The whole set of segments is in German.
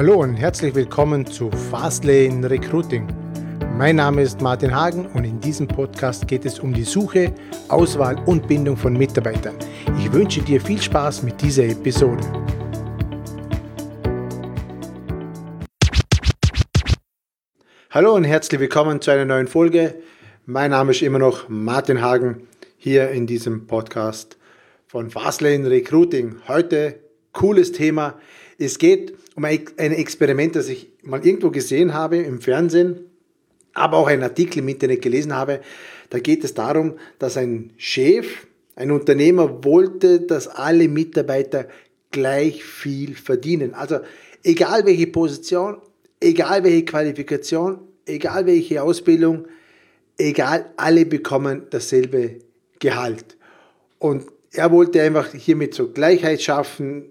Hallo und herzlich willkommen zu Fastlane Recruiting. Mein Name ist Martin Hagen und in diesem Podcast geht es um die Suche, Auswahl und Bindung von Mitarbeitern. Ich wünsche dir viel Spaß mit dieser Episode. Hallo und herzlich willkommen zu einer neuen Folge. Mein Name ist immer noch Martin Hagen hier in diesem Podcast von Fastlane Recruiting. Heute cooles Thema. Es geht um ein Experiment, das ich mal irgendwo gesehen habe im Fernsehen, aber auch einen Artikel im Internet gelesen habe. Da geht es darum, dass ein Chef, ein Unternehmer wollte, dass alle Mitarbeiter gleich viel verdienen. Also egal welche Position, egal welche Qualifikation, egal welche Ausbildung, egal, alle bekommen dasselbe Gehalt. Und er wollte einfach hiermit so Gleichheit schaffen,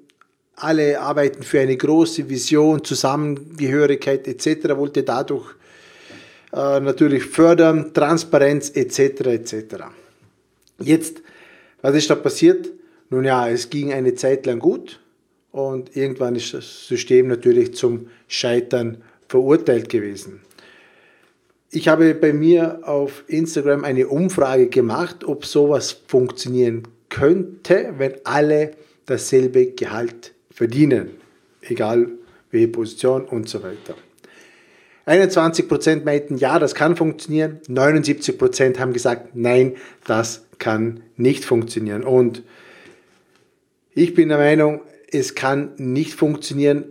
alle arbeiten für eine große Vision, Zusammengehörigkeit etc., wollte dadurch äh, natürlich fördern, Transparenz etc. etc. Jetzt, was ist da passiert? Nun ja, es ging eine Zeit lang gut und irgendwann ist das System natürlich zum Scheitern verurteilt gewesen. Ich habe bei mir auf Instagram eine Umfrage gemacht, ob sowas funktionieren könnte, wenn alle dasselbe Gehalt verdienen, egal welche Position und so weiter. 21% meinten, ja, das kann funktionieren. 79% haben gesagt, nein, das kann nicht funktionieren. Und ich bin der Meinung, es kann nicht funktionieren.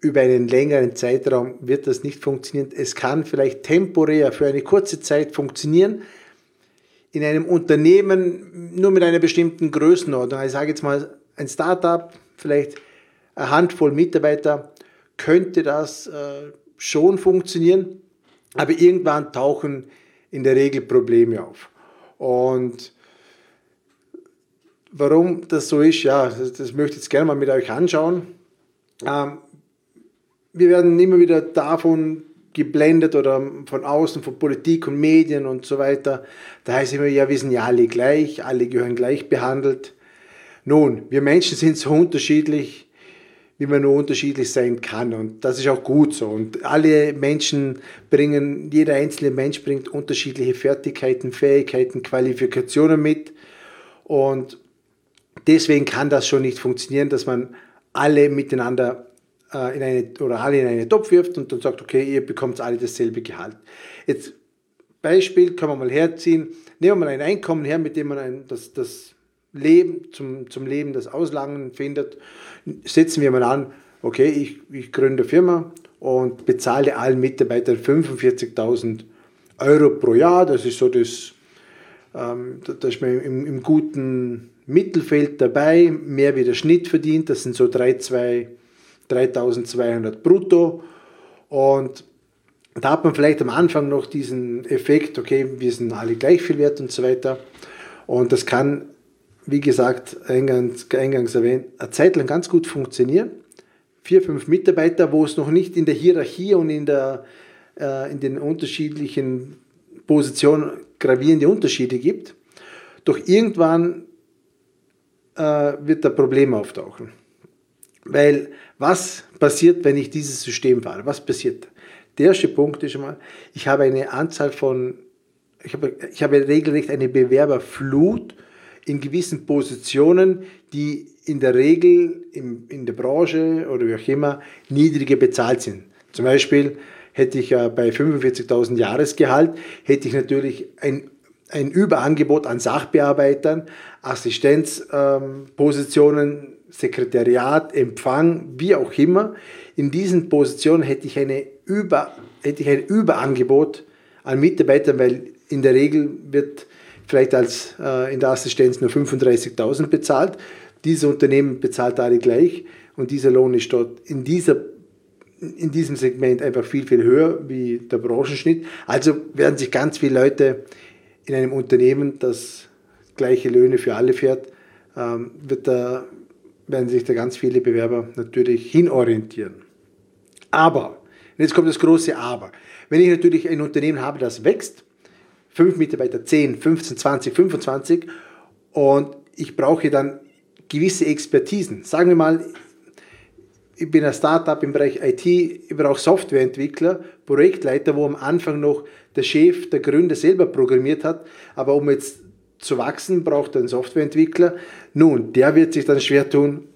Über einen längeren Zeitraum wird das nicht funktionieren. Es kann vielleicht temporär für eine kurze Zeit funktionieren. In einem Unternehmen nur mit einer bestimmten Größenordnung. Ich sage jetzt mal ein Startup, vielleicht eine Handvoll Mitarbeiter könnte das äh, schon funktionieren, aber irgendwann tauchen in der Regel Probleme auf. Und warum das so ist, ja, das, möchte ich jetzt gerne mal mit euch anschauen. Ähm, wir werden immer wieder davon geblendet oder von außen, von Politik und Medien und so weiter. Da heißt es immer, ja, wir sind ja alle gleich, alle gehören gleich behandelt. Nun, wir Menschen sind so unterschiedlich, wie man nur unterschiedlich sein kann. Und das ist auch gut so. Und alle Menschen bringen, jeder einzelne Mensch bringt unterschiedliche Fertigkeiten, Fähigkeiten, Qualifikationen mit. Und deswegen kann das schon nicht funktionieren, dass man alle miteinander äh, in eine, oder alle in einen Topf wirft und dann sagt, okay, ihr bekommt alle dasselbe Gehalt. Jetzt Beispiel kann man mal herziehen. Nehmen wir mal ein Einkommen her, mit dem man ein, das, das Leben, zum, zum Leben das Auslangen findet, setzen wir mal an, okay, ich, ich gründe Firma und bezahle allen Mitarbeitern 45.000 Euro pro Jahr. Das ist so das, ähm, da ist man im, im, guten Mittelfeld dabei, mehr wie der Schnitt verdient. Das sind so 3.200 brutto. Und da hat man vielleicht am Anfang noch diesen Effekt, okay, wir sind alle gleich viel wert und so weiter. Und das kann wie gesagt, eingangs, eingangs erwähnt, eine Zeit lang ganz gut funktionieren. Vier, fünf Mitarbeiter, wo es noch nicht in der Hierarchie und in, der, äh, in den unterschiedlichen Positionen gravierende Unterschiede gibt. Doch irgendwann äh, wird da Problem auftauchen. Weil was passiert, wenn ich dieses System fahre? Was passiert? Der erste Punkt ist schon mal, ich habe eine Anzahl von, ich habe, ich habe regelrecht eine Bewerberflut in gewissen Positionen, die in der Regel im, in der Branche oder wie auch immer niedriger bezahlt sind. Zum Beispiel hätte ich bei 45.000 Jahresgehalt, hätte ich natürlich ein, ein Überangebot an Sachbearbeitern, Assistenzpositionen, Sekretariat, Empfang, wie auch immer. In diesen Positionen hätte ich, eine Über, hätte ich ein Überangebot an Mitarbeitern, weil in der Regel wird vielleicht als äh, in der Assistenz nur 35.000 bezahlt. Diese Unternehmen bezahlt alle gleich und dieser Lohn ist dort in, dieser, in diesem Segment einfach viel, viel höher wie der Branchenschnitt. Also werden sich ganz viele Leute in einem Unternehmen, das gleiche Löhne für alle fährt, ähm, wird da, werden sich da ganz viele Bewerber natürlich hinorientieren. Aber, jetzt kommt das große Aber. Wenn ich natürlich ein Unternehmen habe, das wächst, 5 Mitarbeiter, 10, 15, 20, 25 und ich brauche dann gewisse Expertisen. Sagen wir mal, ich bin ein Startup im Bereich IT, ich brauche Softwareentwickler, Projektleiter, wo am Anfang noch der Chef, der Gründer selber programmiert hat, aber um jetzt zu wachsen, braucht er einen Softwareentwickler. Nun, der wird sich dann schwer tun,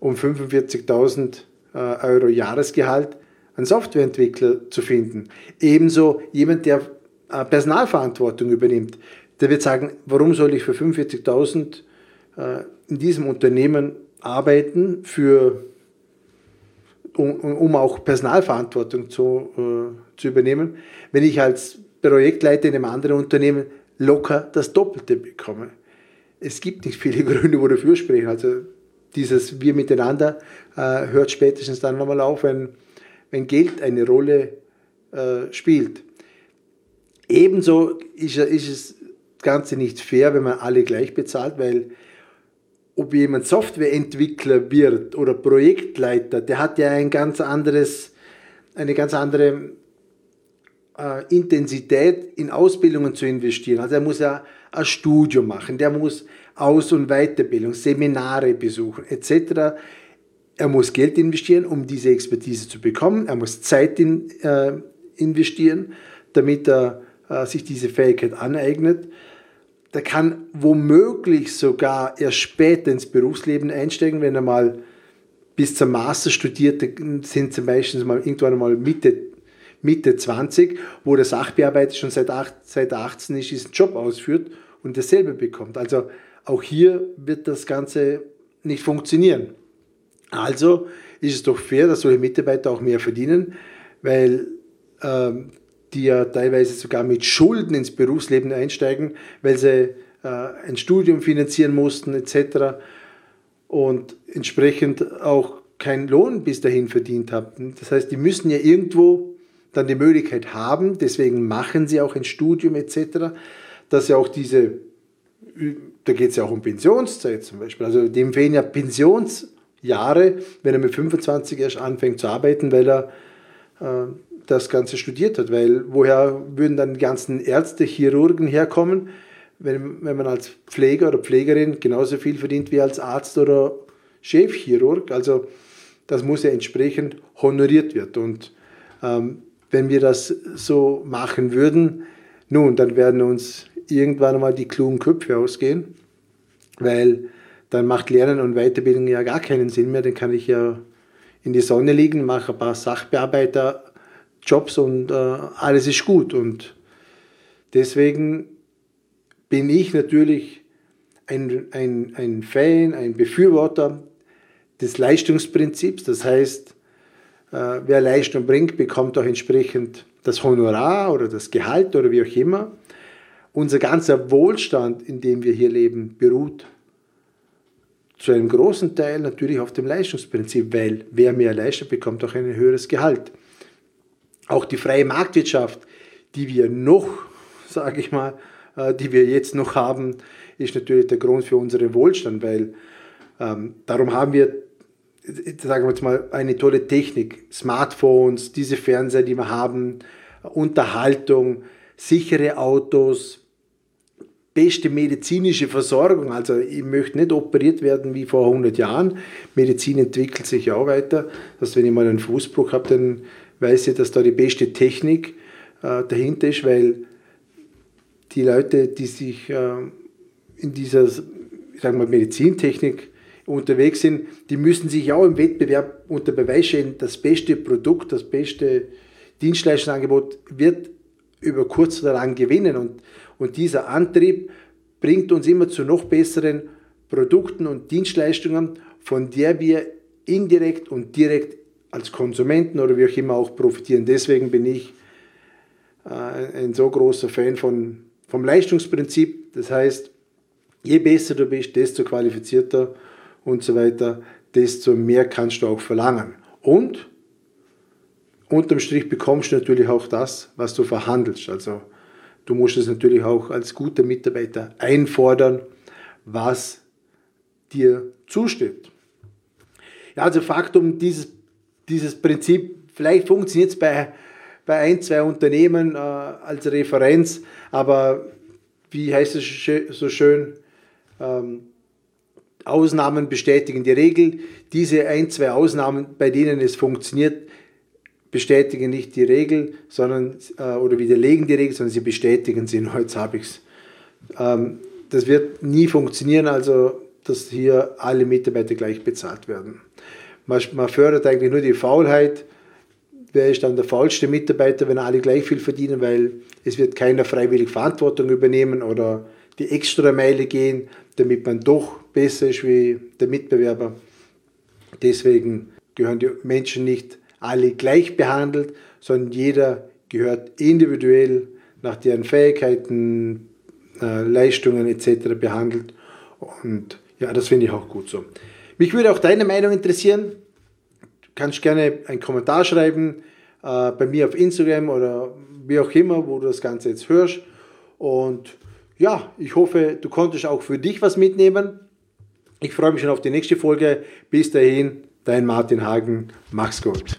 um 45.000 äh, Euro Jahresgehalt einen Softwareentwickler zu finden. Ebenso jemand, der Personalverantwortung übernimmt, der wird sagen, warum soll ich für 45.000 äh, in diesem Unternehmen arbeiten für um, um auch Personalverantwortung zu, äh, zu übernehmen, wenn ich als Projektleiter in einem anderen Unternehmen locker das Doppelte bekomme. Es gibt nicht viele Gründe, wo dafür sprechen. Also dieses Wir miteinander äh, hört spätestens dann nochmal auf, wenn, wenn Geld eine Rolle äh, spielt. Ebenso ist, ist es Ganze nicht fair, wenn man alle gleich bezahlt, weil ob jemand Softwareentwickler wird oder Projektleiter, der hat ja ein ganz anderes, eine ganz andere äh, Intensität in Ausbildungen zu investieren. Also er muss ja ein Studium machen, der muss Aus- und Weiterbildung, Seminare besuchen etc. Er muss Geld investieren, um diese Expertise zu bekommen. Er muss Zeit in, äh, investieren, damit er äh, sich diese Fähigkeit aneignet der kann womöglich sogar erst später ins Berufsleben einsteigen, wenn er mal bis zum Master studiert, sind sie meistens mal irgendwann mal Mitte, Mitte 20, wo der Sachbearbeiter schon seit, 8, seit 18 ist, diesen Job ausführt und dasselbe bekommt. Also auch hier wird das Ganze nicht funktionieren. Also ist es doch fair, dass solche Mitarbeiter auch mehr verdienen, weil ähm, die ja teilweise sogar mit Schulden ins Berufsleben einsteigen, weil sie äh, ein Studium finanzieren mussten etc. und entsprechend auch keinen Lohn bis dahin verdient haben. Das heißt, die müssen ja irgendwo dann die Möglichkeit haben, deswegen machen sie auch ein Studium etc., dass sie auch diese, da geht es ja auch um Pensionszeit zum Beispiel, also dem fehlen ja Pensionsjahre, wenn er mit 25 erst anfängt zu arbeiten, weil er das Ganze studiert hat, weil woher würden dann die ganzen Ärzte, Chirurgen herkommen, wenn, wenn man als Pfleger oder Pflegerin genauso viel verdient wie als Arzt oder Chefchirurg. Also das muss ja entsprechend honoriert werden. Und ähm, wenn wir das so machen würden, nun, dann werden uns irgendwann einmal die klugen Köpfe ausgehen, weil dann macht Lernen und Weiterbildung ja gar keinen Sinn mehr. Dann kann ich ja in die Sonne liegen, mache ein paar Sachbearbeiter Jobs und äh, alles ist gut. Und deswegen bin ich natürlich ein, ein, ein Fan, ein Befürworter des Leistungsprinzips. Das heißt, äh, wer Leistung bringt, bekommt auch entsprechend das Honorar oder das Gehalt oder wie auch immer. Unser ganzer Wohlstand, in dem wir hier leben, beruht zu einem großen Teil natürlich auf dem Leistungsprinzip, weil wer mehr leistet, bekommt auch ein höheres Gehalt. Auch die freie Marktwirtschaft, die wir noch, sage ich mal, äh, die wir jetzt noch haben, ist natürlich der Grund für unseren Wohlstand, weil ähm, darum haben wir, sagen wir jetzt mal, eine tolle Technik, Smartphones, diese Fernseher, die wir haben, Unterhaltung, sichere Autos, beste medizinische Versorgung. Also ich möchte nicht operiert werden wie vor 100 Jahren. Medizin entwickelt sich auch weiter. Dass wenn ich mal einen Fußbruch habe, dann weiß ich, dass da die beste Technik äh, dahinter ist, weil die Leute, die sich äh, in dieser sagen wir, Medizintechnik unterwegs sind, die müssen sich auch im Wettbewerb unter Beweis stellen, das beste Produkt, das beste Dienstleistungsangebot wird über kurz oder lang gewinnen. Und, und dieser Antrieb bringt uns immer zu noch besseren Produkten und Dienstleistungen, von der wir indirekt und direkt als Konsumenten oder wie auch immer auch profitieren. Deswegen bin ich äh, ein so großer Fan von, vom Leistungsprinzip. Das heißt, je besser du bist, desto qualifizierter und so weiter, desto mehr kannst du auch verlangen. Und unterm Strich bekommst du natürlich auch das, was du verhandelst. Also du musst es natürlich auch als guter Mitarbeiter einfordern, was dir zusteht. Ja, also Faktum, dieses dieses Prinzip, vielleicht funktioniert es bei, bei ein, zwei Unternehmen äh, als Referenz, aber wie heißt es so schön, ähm, Ausnahmen bestätigen die Regel. Diese ein, zwei Ausnahmen, bei denen es funktioniert, bestätigen nicht die Regel, sondern äh, oder widerlegen die Regel, sondern sie bestätigen sie. Jetzt habe ich es. Ähm, das wird nie funktionieren, also dass hier alle Mitarbeiter gleich bezahlt werden. Man, man fördert eigentlich nur die Faulheit. Wer ist dann der faulste Mitarbeiter, wenn alle gleich viel verdienen, weil es wird keiner freiwillig Verantwortung übernehmen oder die extra Meile gehen, damit man doch besser ist wie der Mitbewerber. Deswegen gehören die Menschen nicht alle gleich behandelt, sondern jeder gehört individuell nach deren Fähigkeiten, äh, Leistungen etc. behandelt. Und ja, das finde ich auch gut so. Mich würde auch deine Meinung interessieren. Du kannst gerne einen Kommentar schreiben äh, bei mir auf Instagram oder wie auch immer, wo du das Ganze jetzt hörst. Und ja, ich hoffe, du konntest auch für dich was mitnehmen. Ich freue mich schon auf die nächste Folge. Bis dahin, dein Martin Hagen. Mach's gut.